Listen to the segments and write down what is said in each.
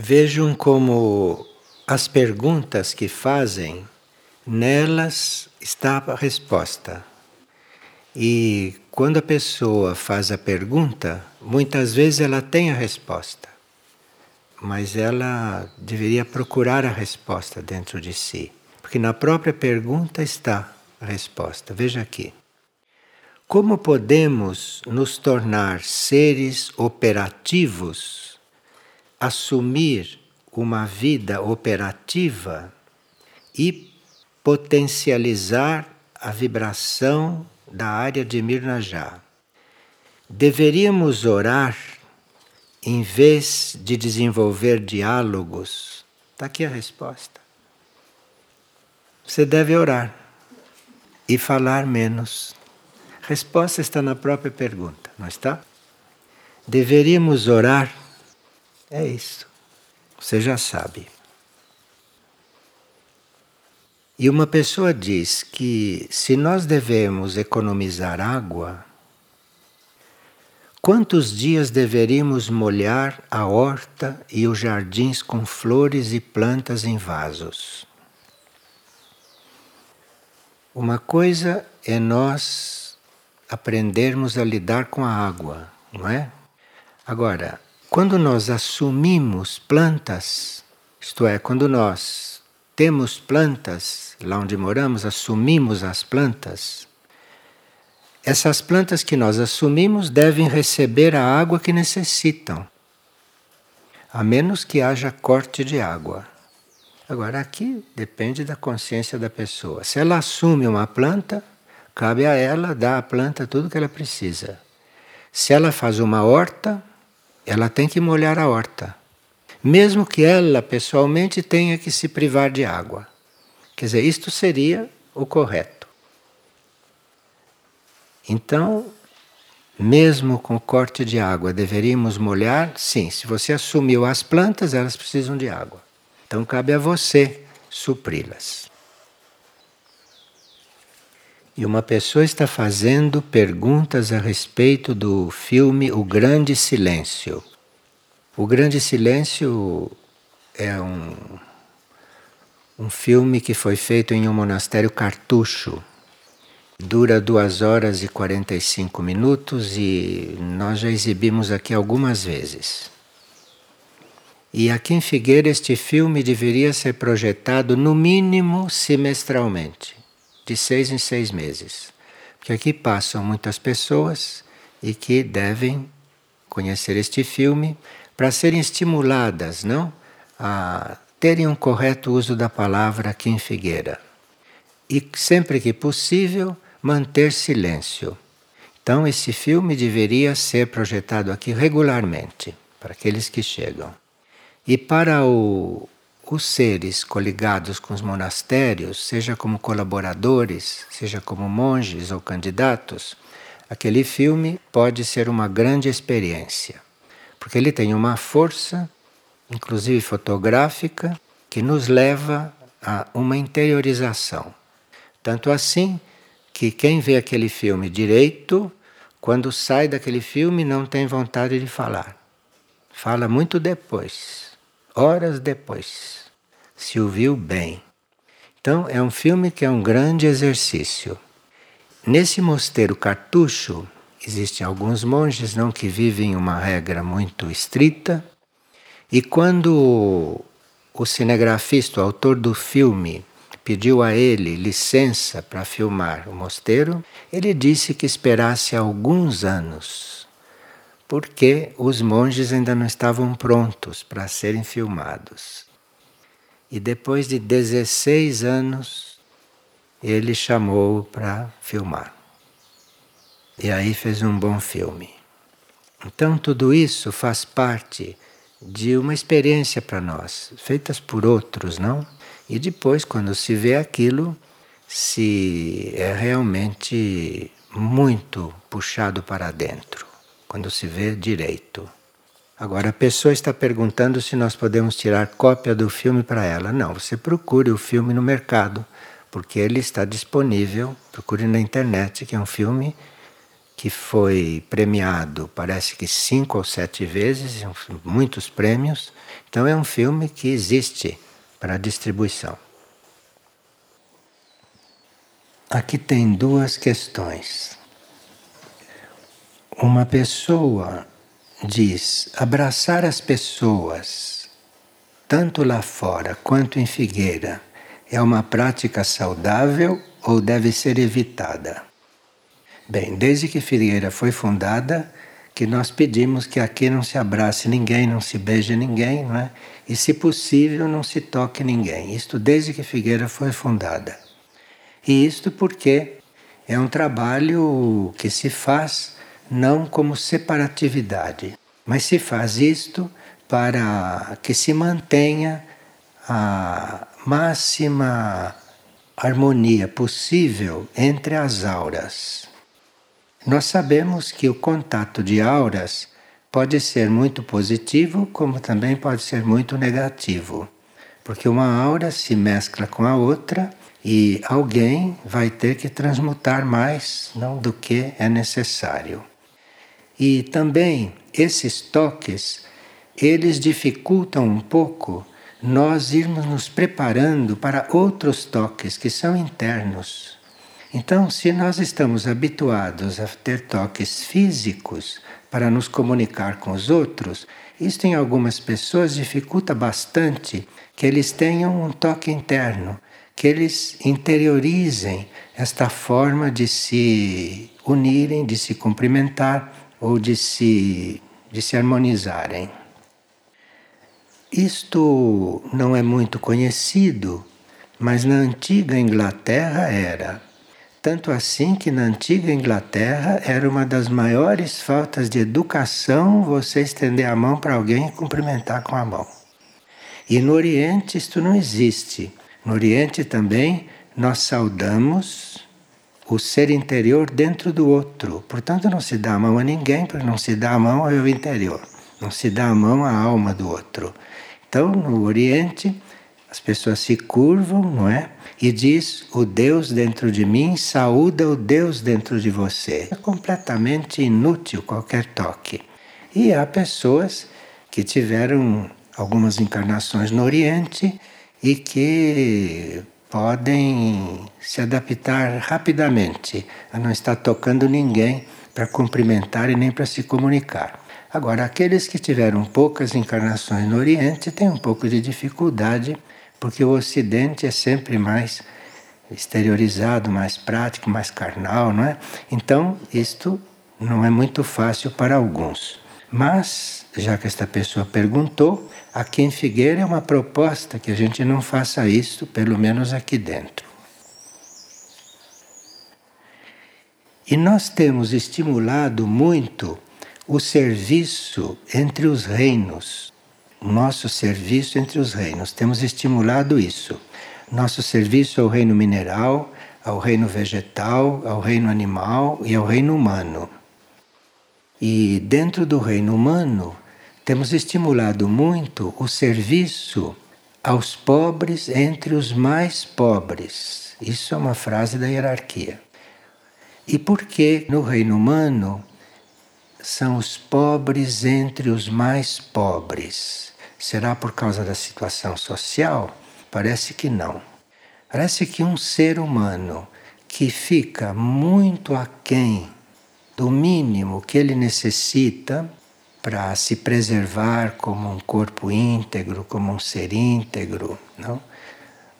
Vejam como as perguntas que fazem, nelas está a resposta. E quando a pessoa faz a pergunta, muitas vezes ela tem a resposta, mas ela deveria procurar a resposta dentro de si, porque na própria pergunta está a resposta. Veja aqui. Como podemos nos tornar seres operativos assumir uma vida operativa e potencializar a vibração da área de Mirnajá. Deveríamos orar em vez de desenvolver diálogos? Está aqui a resposta. Você deve orar e falar menos. Resposta está na própria pergunta, não está? Deveríamos orar é isso. Você já sabe. E uma pessoa diz que se nós devemos economizar água, quantos dias deveríamos molhar a horta e os jardins com flores e plantas em vasos? Uma coisa é nós aprendermos a lidar com a água, não é? Agora, quando nós assumimos plantas, isto é, quando nós temos plantas lá onde moramos, assumimos as plantas, essas plantas que nós assumimos devem receber a água que necessitam, a menos que haja corte de água. Agora, aqui depende da consciência da pessoa. Se ela assume uma planta, cabe a ela dar à planta tudo o que ela precisa. Se ela faz uma horta, ela tem que molhar a horta. Mesmo que ela pessoalmente tenha que se privar de água. Quer dizer, isto seria o correto. Então, mesmo com corte de água, deveríamos molhar? Sim, se você assumiu as plantas, elas precisam de água. Então, cabe a você supri-las. E uma pessoa está fazendo perguntas a respeito do filme O Grande Silêncio. O Grande Silêncio é um, um filme que foi feito em um monastério cartucho. Dura duas horas e 45 minutos e nós já exibimos aqui algumas vezes. E aqui em Figueira este filme deveria ser projetado no mínimo semestralmente de seis em seis meses. Porque aqui passam muitas pessoas e que devem conhecer este filme para serem estimuladas, não? A terem um correto uso da palavra aqui em Figueira. E sempre que possível, manter silêncio. Então, esse filme deveria ser projetado aqui regularmente, para aqueles que chegam. E para o, os seres coligados com os monastérios, seja como colaboradores, seja como monges ou candidatos, aquele filme pode ser uma grande experiência, porque ele tem uma força, inclusive fotográfica, que nos leva a uma interiorização. Tanto assim que quem vê aquele filme direito, quando sai daquele filme, não tem vontade de falar. Fala muito depois, horas depois se ouviu bem. Então, é um filme que é um grande exercício. Nesse mosteiro cartucho, existem alguns monges não que vivem uma regra muito estrita, e quando o cinegrafista, o autor do filme, pediu a ele licença para filmar o mosteiro, ele disse que esperasse alguns anos, porque os monges ainda não estavam prontos para serem filmados. E depois de 16 anos, ele chamou para filmar. E aí fez um bom filme. Então, tudo isso faz parte de uma experiência para nós, feitas por outros, não? E depois, quando se vê aquilo, se é realmente muito puxado para dentro, quando se vê direito. Agora, a pessoa está perguntando se nós podemos tirar cópia do filme para ela. Não, você procure o filme no mercado, porque ele está disponível. Procure na internet, que é um filme que foi premiado, parece que cinco ou sete vezes, muitos prêmios. Então é um filme que existe para distribuição. Aqui tem duas questões. Uma pessoa diz abraçar as pessoas, tanto lá fora quanto em Figueira, é uma prática saudável ou deve ser evitada? Bem, desde que Figueira foi fundada, que nós pedimos que aqui não se abrace ninguém, não se beije ninguém, não é? E, se possível, não se toque ninguém. Isto desde que Figueira foi fundada. E isto porque é um trabalho que se faz não como separatividade, mas se faz isto para que se mantenha a máxima harmonia possível entre as auras. Nós sabemos que o contato de auras pode ser muito positivo, como também pode ser muito negativo, porque uma aura se mescla com a outra e alguém vai ter que transmutar mais não do que é necessário. E também esses toques, eles dificultam um pouco nós irmos nos preparando para outros toques que são internos. Então, se nós estamos habituados a ter toques físicos para nos comunicar com os outros, isto em algumas pessoas dificulta bastante que eles tenham um toque interno, que eles interiorizem esta forma de se unirem, de se cumprimentar ou de se, de se harmonizarem. Isto não é muito conhecido, mas na antiga Inglaterra era. Tanto assim que na antiga Inglaterra era uma das maiores faltas de educação você estender a mão para alguém e cumprimentar com a mão. E no Oriente isto não existe. No Oriente também nós saudamos o ser interior dentro do outro. Portanto, não se dá a mão a ninguém, porque não se dá a mão ao interior. Não se dá a mão à alma do outro. Então, no Oriente, as pessoas se curvam, não é? E diz: O Deus dentro de mim saúda o Deus dentro de você. É completamente inútil qualquer toque. E há pessoas que tiveram algumas encarnações no Oriente e que podem se adaptar rapidamente a não estar tocando ninguém para cumprimentar e nem para se comunicar. Agora, aqueles que tiveram poucas encarnações no Oriente têm um pouco de dificuldade, porque o Ocidente é sempre mais exteriorizado, mais prático, mais carnal, não é? Então, isto não é muito fácil para alguns. Mas, já que esta pessoa perguntou, aqui em Figueira é uma proposta que a gente não faça isso, pelo menos aqui dentro. E nós temos estimulado muito o serviço entre os reinos. Nosso serviço entre os reinos. Temos estimulado isso. Nosso serviço ao reino mineral, ao reino vegetal, ao reino animal e ao reino humano. E dentro do reino humano, temos estimulado muito o serviço aos pobres entre os mais pobres. Isso é uma frase da hierarquia. E por que no reino humano são os pobres entre os mais pobres. Será por causa da situação social? Parece que não. Parece que um ser humano que fica muito aquém do mínimo que ele necessita para se preservar como um corpo íntegro, como um ser íntegro, não?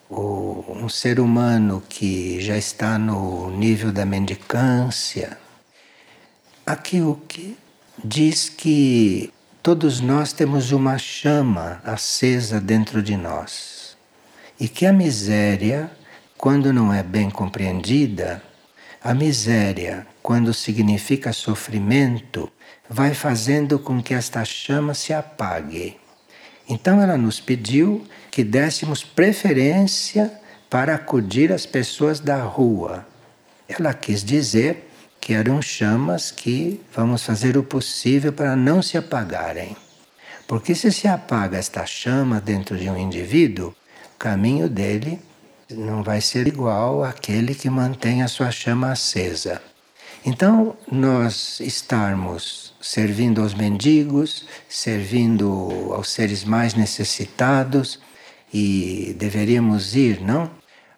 Ou um ser humano que já está no nível da mendicância, Aqui o que diz que todos nós temos uma chama acesa dentro de nós e que a miséria, quando não é bem compreendida, a miséria, quando significa sofrimento, vai fazendo com que esta chama se apague. Então ela nos pediu que dessemos preferência para acudir as pessoas da rua. Ela quis dizer que eram chamas que vamos fazer o possível para não se apagarem. Porque se se apaga esta chama dentro de um indivíduo, o caminho dele não vai ser igual àquele que mantém a sua chama acesa. Então, nós estarmos servindo aos mendigos, servindo aos seres mais necessitados, e deveríamos ir, não?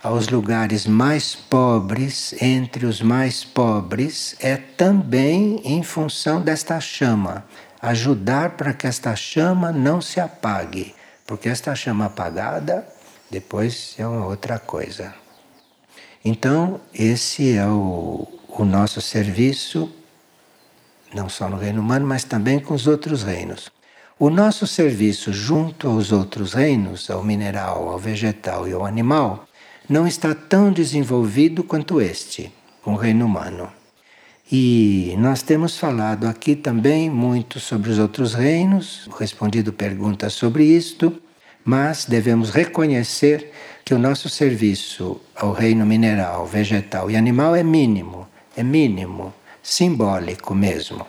Aos lugares mais pobres, entre os mais pobres, é também em função desta chama. Ajudar para que esta chama não se apague, porque esta chama apagada depois é uma outra coisa. Então, esse é o, o nosso serviço, não só no reino humano, mas também com os outros reinos. O nosso serviço junto aos outros reinos, ao mineral, ao vegetal e ao animal, não está tão desenvolvido quanto este, o reino humano. E nós temos falado aqui também muito sobre os outros reinos, respondido perguntas sobre isto, mas devemos reconhecer que o nosso serviço ao reino mineral, vegetal e animal é mínimo, é mínimo, simbólico mesmo.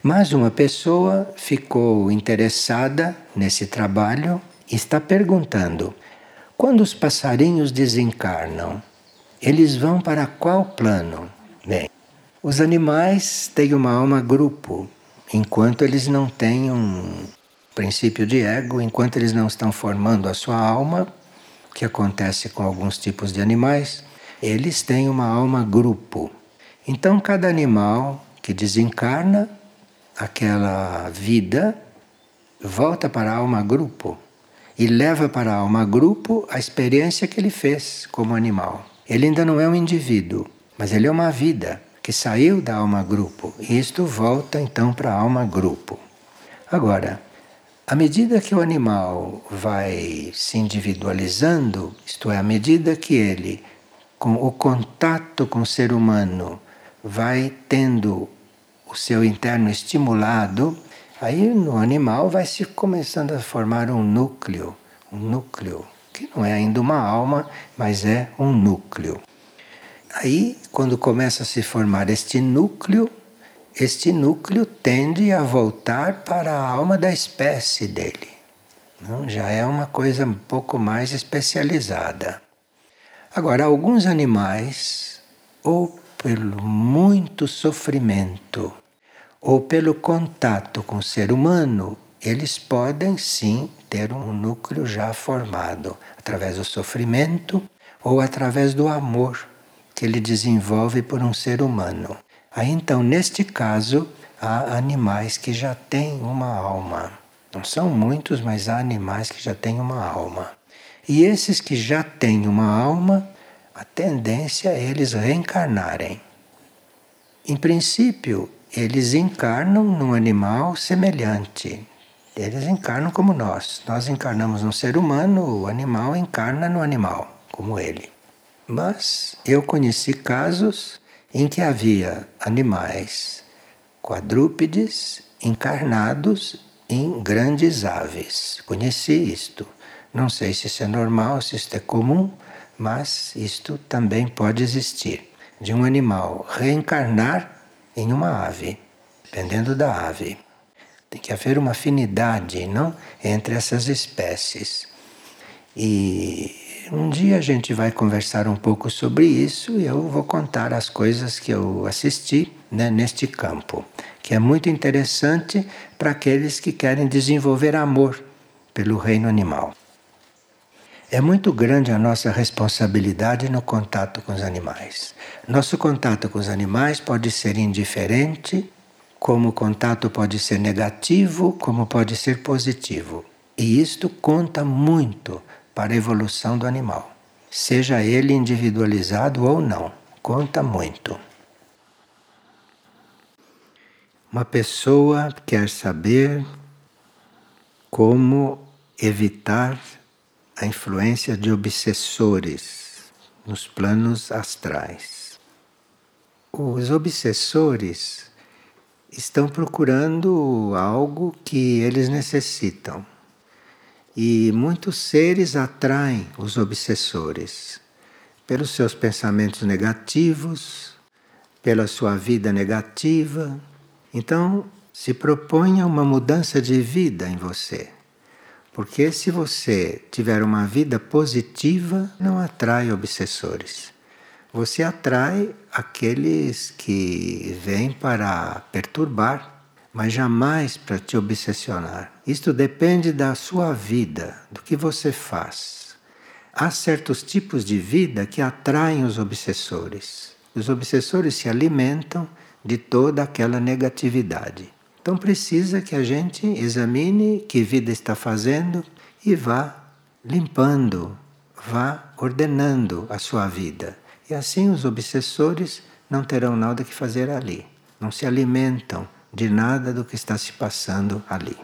Mas uma pessoa ficou interessada nesse trabalho e está perguntando: quando os passarinhos desencarnam, eles vão para qual plano? Bem, os animais têm uma alma grupo, enquanto eles não têm um princípio de ego, enquanto eles não estão formando a sua alma, que acontece com alguns tipos de animais, eles têm uma alma grupo. Então, cada animal que desencarna aquela vida volta para a alma grupo e leva para a alma grupo a experiência que ele fez como animal. Ele ainda não é um indivíduo, mas ele é uma vida que saiu da alma grupo e isto volta então para a alma grupo. Agora, à medida que o animal vai se individualizando, isto é, à medida que ele, com o contato com o ser humano, vai tendo o seu interno estimulado, aí no animal vai se começando a formar um núcleo, um núcleo, que não é ainda uma alma, mas é um núcleo. Aí, quando começa a se formar este núcleo, este núcleo tende a voltar para a alma da espécie dele. Não, já é uma coisa um pouco mais especializada. Agora, alguns animais, ou pelo muito sofrimento, ou pelo contato com o ser humano, eles podem sim ter um núcleo já formado através do sofrimento ou através do amor que ele desenvolve por um ser humano. Aí então, neste caso, há animais que já têm uma alma. Não são muitos, mas há animais que já têm uma alma. E esses que já têm uma alma, a tendência é eles reencarnarem. Em princípio, eles encarnam num animal semelhante. Eles encarnam como nós. Nós encarnamos num ser humano, o animal encarna no animal, como ele. Mas eu conheci casos em que havia animais quadrúpedes encarnados em grandes aves. Conheci isto. Não sei se isso é normal, se isto é comum, mas isto também pode existir. De um animal reencarnar em uma ave, dependendo da ave. Tem que haver uma afinidade, não, entre essas espécies. E um dia a gente vai conversar um pouco sobre isso e eu vou contar as coisas que eu assisti né, neste campo, que é muito interessante para aqueles que querem desenvolver amor pelo reino animal. É muito grande a nossa responsabilidade no contato com os animais. Nosso contato com os animais pode ser indiferente, como o contato pode ser negativo, como pode ser positivo. E isto conta muito para a evolução do animal, seja ele individualizado ou não, conta muito. Uma pessoa quer saber como evitar a influência de obsessores nos planos astrais. Os obsessores estão procurando algo que eles necessitam. E muitos seres atraem os obsessores pelos seus pensamentos negativos, pela sua vida negativa. Então, se proponha uma mudança de vida em você. Porque se você tiver uma vida positiva, não atrai obsessores. você atrai aqueles que vêm para perturbar, mas jamais para te obsessionar. Isto depende da sua vida, do que você faz. Há certos tipos de vida que atraem os obsessores. Os obsessores se alimentam de toda aquela negatividade. Então precisa que a gente examine que vida está fazendo e vá limpando, vá ordenando a sua vida. E assim os obsessores não terão nada que fazer ali. Não se alimentam de nada do que está se passando ali.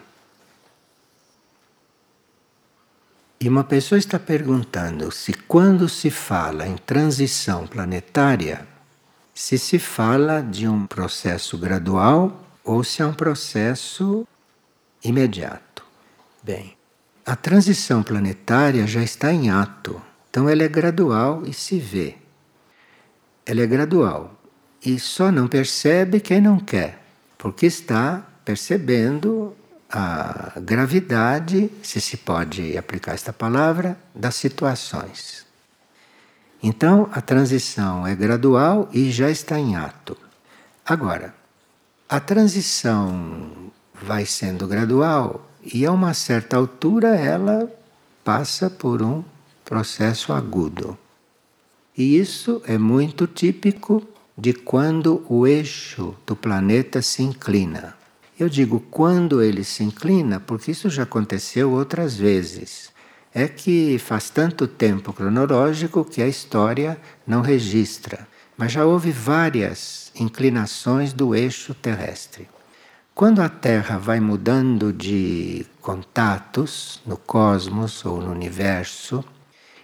E uma pessoa está perguntando se quando se fala em transição planetária, se se fala de um processo gradual ou se é um processo imediato. Bem, a transição planetária já está em ato, então ela é gradual e se vê. Ela é gradual e só não percebe quem não quer, porque está percebendo a gravidade, se se pode aplicar esta palavra, das situações. Então a transição é gradual e já está em ato. Agora, a transição vai sendo gradual e a uma certa altura ela passa por um processo agudo. E isso é muito típico de quando o eixo do planeta se inclina. Eu digo quando ele se inclina, porque isso já aconteceu outras vezes. É que faz tanto tempo cronológico que a história não registra mas já houve várias inclinações do eixo terrestre. Quando a Terra vai mudando de contatos no cosmos ou no universo,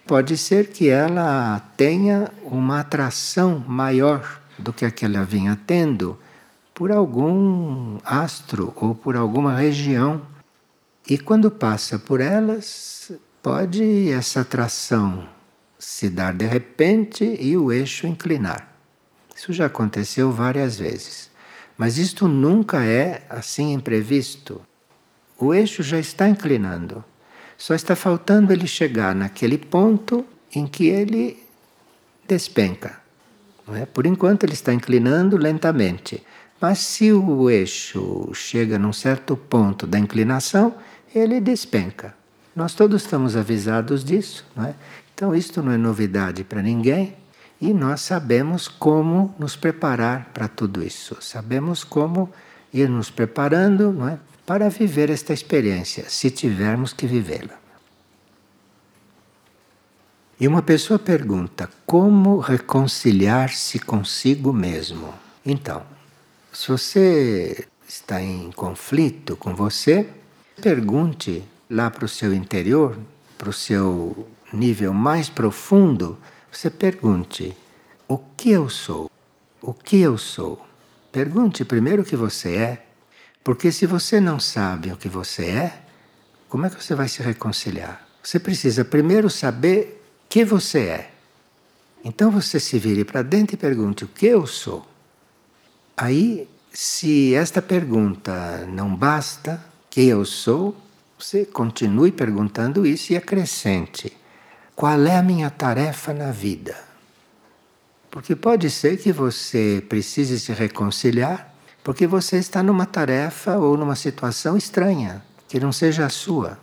pode ser que ela tenha uma atração maior do que a que ela vinha tendo por algum astro ou por alguma região. E quando passa por elas, pode essa atração se dar de repente e o eixo inclinar. Isso já aconteceu várias vezes. Mas isto nunca é assim imprevisto. O eixo já está inclinando. Só está faltando ele chegar naquele ponto em que ele despenca. É? Por enquanto ele está inclinando lentamente. Mas se o eixo chega num certo ponto da inclinação, ele despenca. Nós todos estamos avisados disso, não é? Então, isto não é novidade para ninguém e nós sabemos como nos preparar para tudo isso. Sabemos como ir nos preparando não é? para viver esta experiência, se tivermos que vivê-la. E uma pessoa pergunta: como reconciliar-se consigo mesmo? Então, se você está em conflito com você, pergunte lá para o seu interior, para o seu nível mais profundo, você pergunte: o que eu sou? O que eu sou? Pergunte primeiro o que você é, porque se você não sabe o que você é, como é que você vai se reconciliar? Você precisa primeiro saber que você é. Então você se vire para dentro e pergunte: o que eu sou? Aí, se esta pergunta não basta, que eu sou, você continue perguntando isso e acrescente qual é a minha tarefa na vida? Porque pode ser que você precise se reconciliar porque você está numa tarefa ou numa situação estranha, que não seja a sua.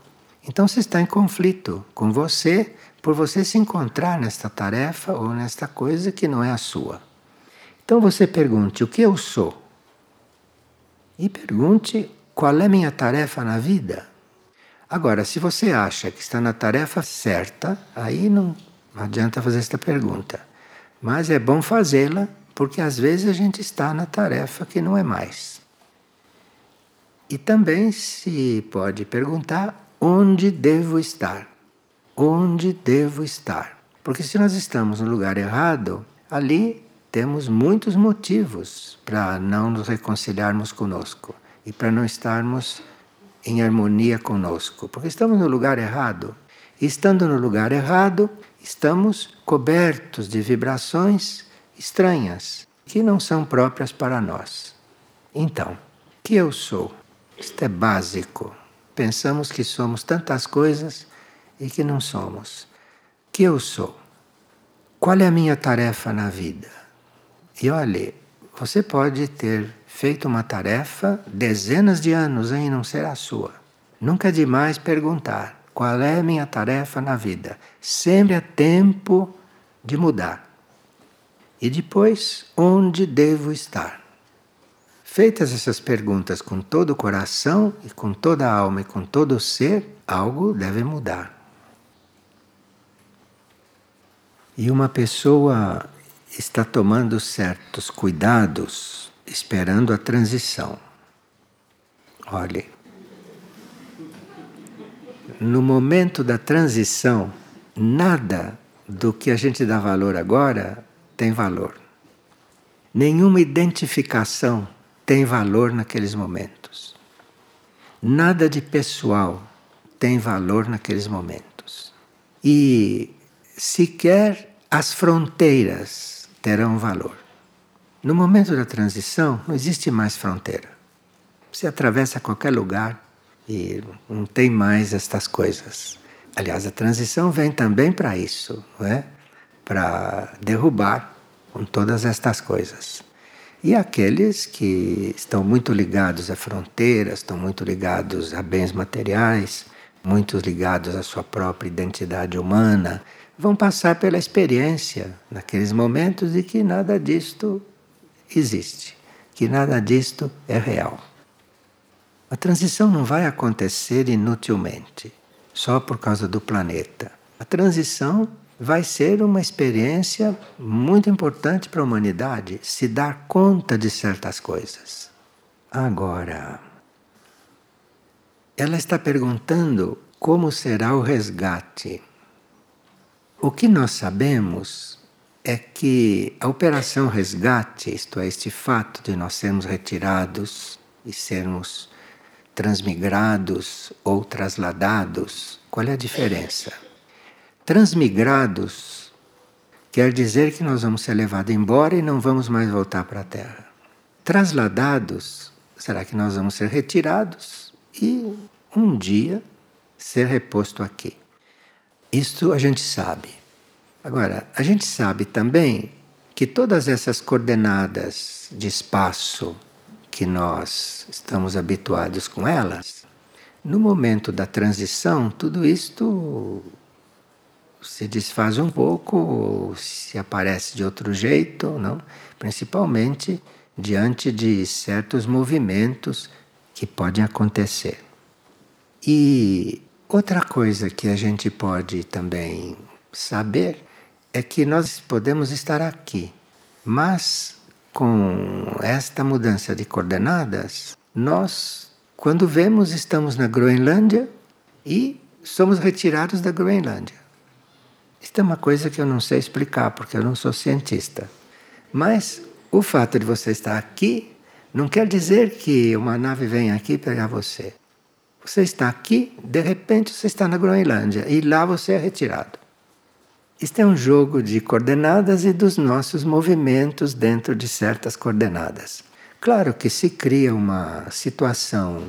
Então você está em conflito com você por você se encontrar nesta tarefa ou nesta coisa que não é a sua. Então você pergunte: o que eu sou? E pergunte: qual é minha tarefa na vida? Agora, se você acha que está na tarefa certa, aí não adianta fazer esta pergunta. Mas é bom fazê-la, porque às vezes a gente está na tarefa que não é mais. E também se pode perguntar onde devo estar. Onde devo estar? Porque se nós estamos no lugar errado, ali temos muitos motivos para não nos reconciliarmos conosco e para não estarmos em harmonia conosco, porque estamos no lugar errado. E estando no lugar errado, estamos cobertos de vibrações estranhas que não são próprias para nós. Então, que eu sou? Isto é básico. Pensamos que somos tantas coisas e que não somos. Que eu sou? qual é a minha tarefa na vida? E olhe, você pode ter feito uma tarefa dezenas de anos e não será sua. Nunca é demais perguntar qual é a minha tarefa na vida. Sempre é tempo de mudar. E depois, onde devo estar? Feitas essas perguntas com todo o coração e com toda a alma e com todo o ser, algo deve mudar. E uma pessoa está tomando certos cuidados, esperando a transição. Olhe, no momento da transição, nada do que a gente dá valor agora tem valor. Nenhuma identificação tem valor naqueles momentos. Nada de pessoal tem valor naqueles momentos. E sequer as fronteiras terão valor. No momento da transição, não existe mais fronteira. Você atravessa qualquer lugar e não tem mais estas coisas. Aliás, a transição vem também para isso, não é? Para derrubar com todas estas coisas. E aqueles que estão muito ligados a fronteiras, estão muito ligados a bens materiais, muito ligados à sua própria identidade humana, vão passar pela experiência naqueles momentos de que nada disto existe, que nada disto é real. A transição não vai acontecer inutilmente, só por causa do planeta. A transição vai ser uma experiência muito importante para a humanidade se dar conta de certas coisas. Agora, ela está perguntando como será o resgate. O que nós sabemos é que a operação resgate, isto é, este fato de nós sermos retirados e sermos transmigrados ou trasladados, qual é a diferença? Transmigrados quer dizer que nós vamos ser levados embora e não vamos mais voltar para a Terra. Trasladados, será que nós vamos ser retirados e um dia ser reposto aqui. Isto a gente sabe. Agora, a gente sabe também que todas essas coordenadas de espaço que nós estamos habituados com elas, no momento da transição, tudo isto se desfaz um pouco, se aparece de outro jeito, não? Principalmente diante de certos movimentos que podem acontecer. E outra coisa que a gente pode também saber é que nós podemos estar aqui, mas com esta mudança de coordenadas, nós, quando vemos, estamos na Groenlândia e somos retirados da Groenlândia. Isto é uma coisa que eu não sei explicar, porque eu não sou cientista. Mas o fato de você estar aqui não quer dizer que uma nave vem aqui pegar você. Você está aqui, de repente você está na Groenlândia e lá você é retirado. Isto é um jogo de coordenadas e dos nossos movimentos dentro de certas coordenadas. Claro que se cria uma situação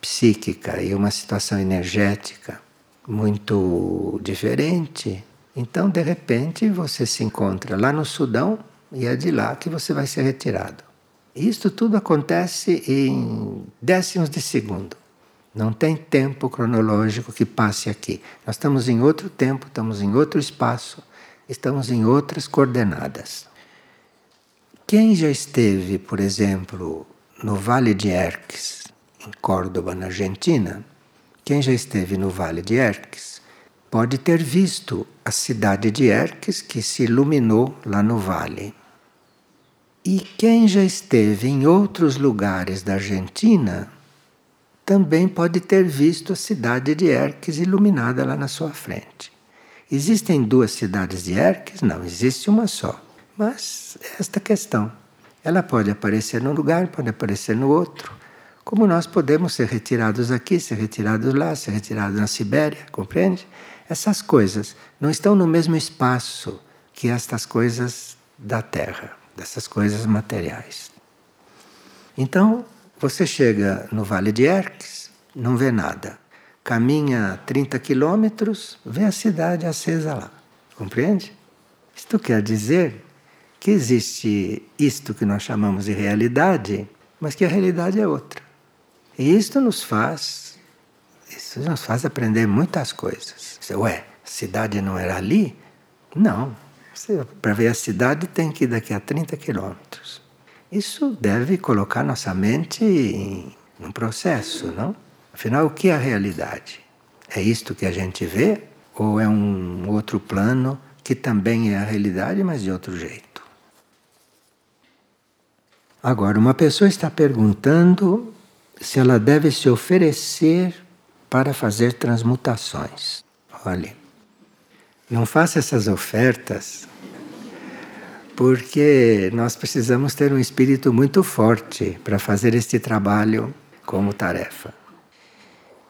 psíquica e uma situação energética muito diferente então, de repente, você se encontra lá no Sudão e é de lá que você vai ser retirado. Isto tudo acontece em décimos de segundo. Não tem tempo cronológico que passe aqui. Nós estamos em outro tempo, estamos em outro espaço, estamos em outras coordenadas. Quem já esteve, por exemplo, no Vale de Erques, em Córdoba, na Argentina, quem já esteve no Vale de Erques, pode ter visto a cidade de Erques que se iluminou lá no vale. E quem já esteve em outros lugares da Argentina também pode ter visto a cidade de Erques iluminada lá na sua frente. Existem duas cidades de Erques? Não, existe uma só. Mas esta questão, ela pode aparecer num lugar, pode aparecer no outro. Como nós podemos ser retirados aqui, ser retirados lá, ser retirados na Sibéria, compreende? Essas coisas não estão no mesmo espaço que estas coisas da Terra, dessas coisas materiais. Então, você chega no Vale de Erques, não vê nada. Caminha 30 quilômetros, vê a cidade acesa lá. Compreende? Isto quer dizer que existe isto que nós chamamos de realidade, mas que a realidade é outra. E isto nos faz, isso nos faz aprender muitas coisas. Você, ué, a cidade não era ali? Não. Para ver a cidade tem que ir daqui a 30 quilômetros. Isso deve colocar nossa mente em um processo, não? Afinal, o que é a realidade? É isto que a gente vê? Ou é um outro plano que também é a realidade, mas de outro jeito? Agora, uma pessoa está perguntando se ela deve se oferecer para fazer transmutações. Olhe, não faça essas ofertas porque nós precisamos ter um espírito muito forte para fazer este trabalho como tarefa.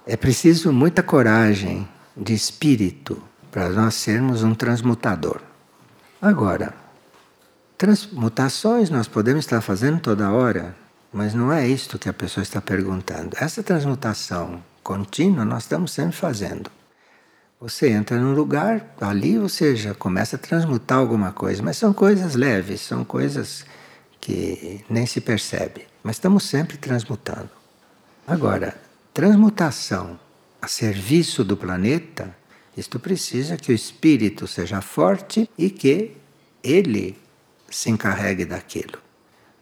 É preciso muita coragem de espírito para nós sermos um transmutador. Agora, transmutações nós podemos estar fazendo toda hora, mas não é isto que a pessoa está perguntando. Essa transmutação contínua nós estamos sempre fazendo. Você entra num lugar, ali você já começa a transmutar alguma coisa, mas são coisas leves, são coisas que nem se percebe, mas estamos sempre transmutando. Agora, transmutação a serviço do planeta, isto precisa que o espírito seja forte e que ele se encarregue daquilo,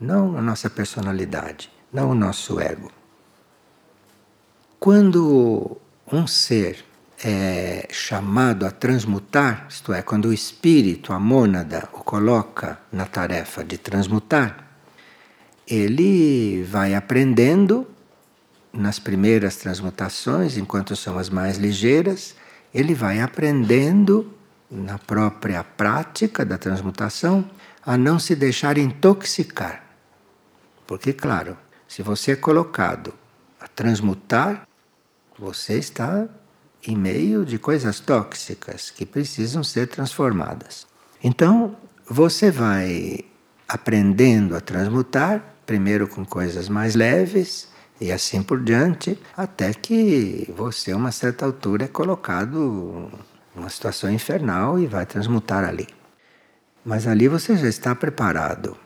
não a nossa personalidade, não o nosso ego. Quando um ser é chamado a transmutar, isto é, quando o espírito, a mônada, o coloca na tarefa de transmutar, ele vai aprendendo nas primeiras transmutações, enquanto são as mais ligeiras, ele vai aprendendo na própria prática da transmutação a não se deixar intoxicar. Porque, claro, se você é colocado a transmutar, você está em meio de coisas tóxicas que precisam ser transformadas. Então, você vai aprendendo a transmutar, primeiro com coisas mais leves e assim por diante, até que você, a uma certa altura, é colocado numa situação infernal e vai transmutar ali. Mas ali você já está preparado.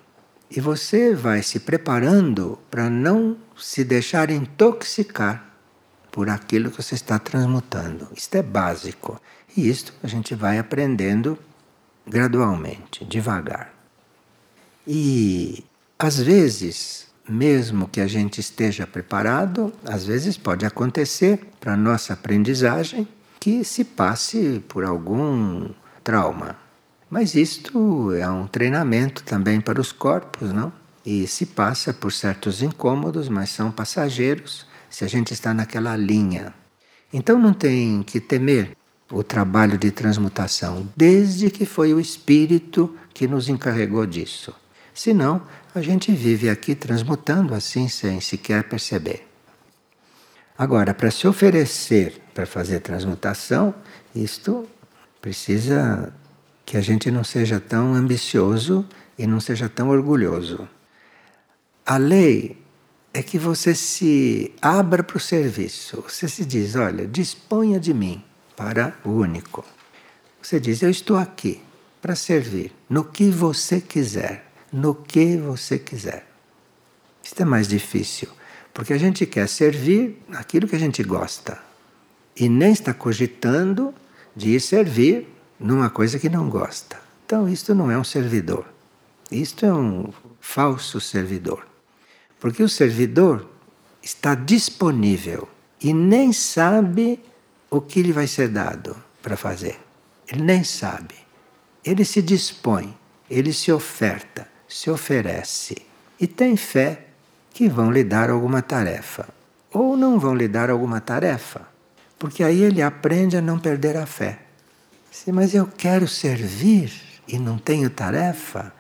E você vai se preparando para não se deixar intoxicar por aquilo que você está transmutando. Isto é básico. E isto a gente vai aprendendo gradualmente, devagar. E às vezes, mesmo que a gente esteja preparado, às vezes pode acontecer para nossa aprendizagem que se passe por algum trauma. Mas isto é um treinamento também para os corpos, não? E se passa por certos incômodos, mas são passageiros se a gente está naquela linha. Então não tem que temer o trabalho de transmutação, desde que foi o Espírito que nos encarregou disso. Senão, a gente vive aqui transmutando assim sem sequer perceber. Agora, para se oferecer para fazer transmutação, isto precisa que a gente não seja tão ambicioso e não seja tão orgulhoso. A lei é que você se abra para o serviço. Você se diz: olha, disponha de mim para o único. Você diz: eu estou aqui para servir no que você quiser, no que você quiser. Isso é mais difícil, porque a gente quer servir aquilo que a gente gosta e nem está cogitando de ir servir numa coisa que não gosta. Então, isto não é um servidor. Isto é um falso servidor. Porque o servidor está disponível e nem sabe o que lhe vai ser dado para fazer. Ele nem sabe. Ele se dispõe, ele se oferta, se oferece e tem fé que vão lhe dar alguma tarefa. Ou não vão lhe dar alguma tarefa, porque aí ele aprende a não perder a fé. Mas eu quero servir e não tenho tarefa?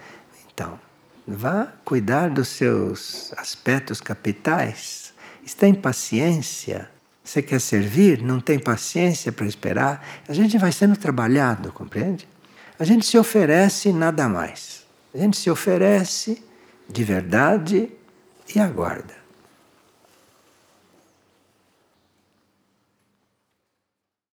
Então, Vá cuidar dos seus aspectos capitais. Está em paciência. Você quer servir, não tem paciência para esperar. A gente vai sendo trabalhado, compreende? A gente se oferece nada mais. A gente se oferece de verdade e aguarda.